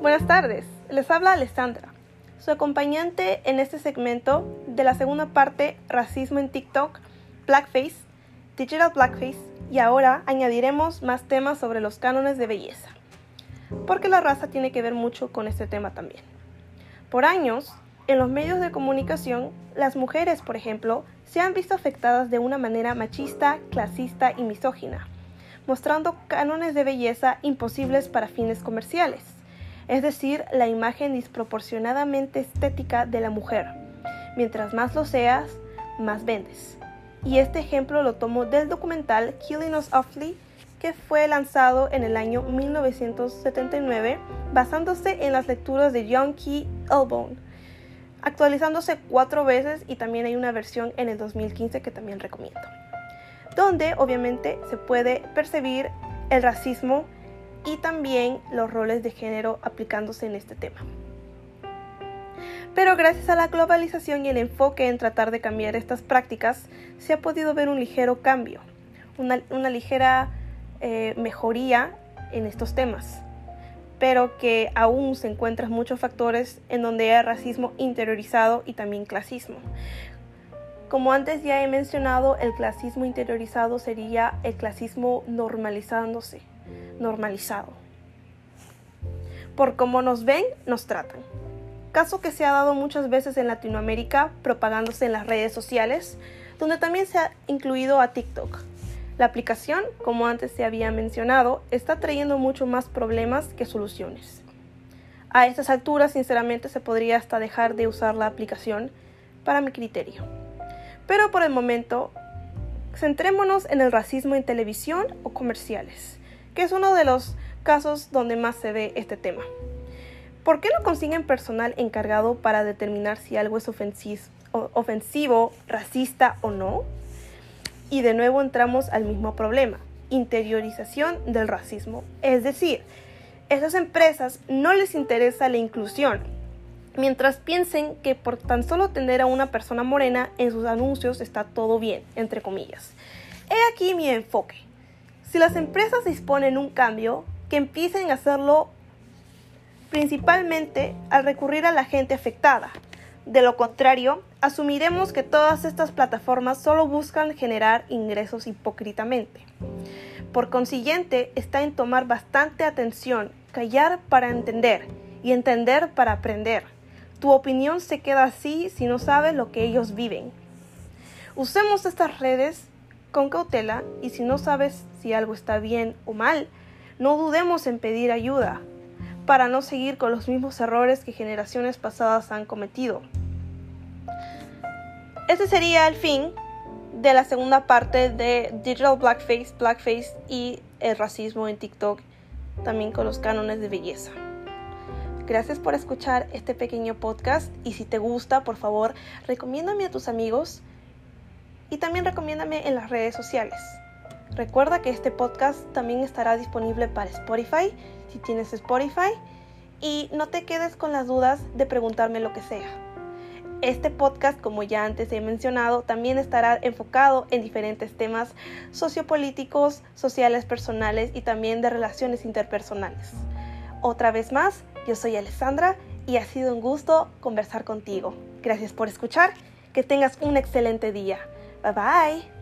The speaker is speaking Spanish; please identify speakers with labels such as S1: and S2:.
S1: Buenas tardes. Les habla Alessandra, su acompañante en este segmento de la segunda parte Racismo en TikTok, Blackface, Digital Blackface y ahora añadiremos más temas sobre los cánones de belleza, porque la raza tiene que ver mucho con este tema también. Por años, en los medios de comunicación, las mujeres, por ejemplo, se han visto afectadas de una manera machista, clasista y misógina mostrando cánones de belleza imposibles para fines comerciales, es decir, la imagen desproporcionadamente estética de la mujer. Mientras más lo seas, más vendes. Y este ejemplo lo tomo del documental Killing Us Awfully, que fue lanzado en el año 1979, basándose en las lecturas de John Key Elbone, actualizándose cuatro veces y también hay una versión en el 2015 que también recomiendo donde obviamente se puede percibir el racismo y también los roles de género aplicándose en este tema. Pero gracias a la globalización y el enfoque en tratar de cambiar estas prácticas, se ha podido ver un ligero cambio, una, ligera eh, mejoría en estos temas, pero que aún se encuentran muchos factores en donde hay racismo interiorizado y también clasismo. Como antes ya he mencionado, el clasismo interiorizado sería el clasismo normalizándose, normalizado. Por cómo nos ven, nos tratan. Caso que se ha dado muchas veces en Latinoamérica, propagándose en las redes sociales, donde también se ha incluido a TikTok. La aplicación, como antes se había mencionado, está trayendo mucho más problemas que soluciones. A estas alturas, sinceramente, se podría hasta dejar de usar la aplicación para mi criterio. Pero por el momento, centrémonos en el racismo en televisión o comerciales, que es uno de los casos donde más se ve este tema. ¿Por qué no consiguen personal encargado para determinar si algo es ofensivo, racista o no? Y de nuevo entramos al mismo problema, interiorización del racismo. Es decir, esas empresas no les interesa la inclusión, mientras piensen que por tan solo tener a una persona morena en sus anuncios está todo bien, entre comillas. He aquí mi enfoque. Si las empresas disponen un cambio, que empiecen a hacerlo principalmente al recurrir a la gente afectada. De lo contrario, asumiremos que todas estas plataformas solo buscan generar ingresos hipócritamente. Por consiguiente, está en tomar bastante atención, callar para entender y entender para aprender. Tu opinión se queda así si no sabes lo que ellos viven. Usemos estas redes con cautela y si no sabes si algo está bien o mal, no dudemos en pedir ayuda para no seguir con los mismos errores que generaciones pasadas han cometido. Este sería el fin de la segunda parte de Digital Blackface, Blackface y el racismo en TikTok, también con los cánones de belleza. Gracias por escuchar este pequeño podcast y si te gusta, por favor, recomiéndame a tus amigos y también recomiéndame en las redes sociales. Recuerda que este podcast también estará disponible para Spotify si tienes Spotify y no te quedes con las dudas de preguntarme lo que sea. Este podcast, como ya antes he mencionado, también estará enfocado en diferentes temas sociopolíticos, sociales, personales y también de relaciones interpersonales. Otra vez más, yo soy Alessandra y ha sido un gusto conversar contigo. Gracias por escuchar. Que tengas un excelente día. Bye bye.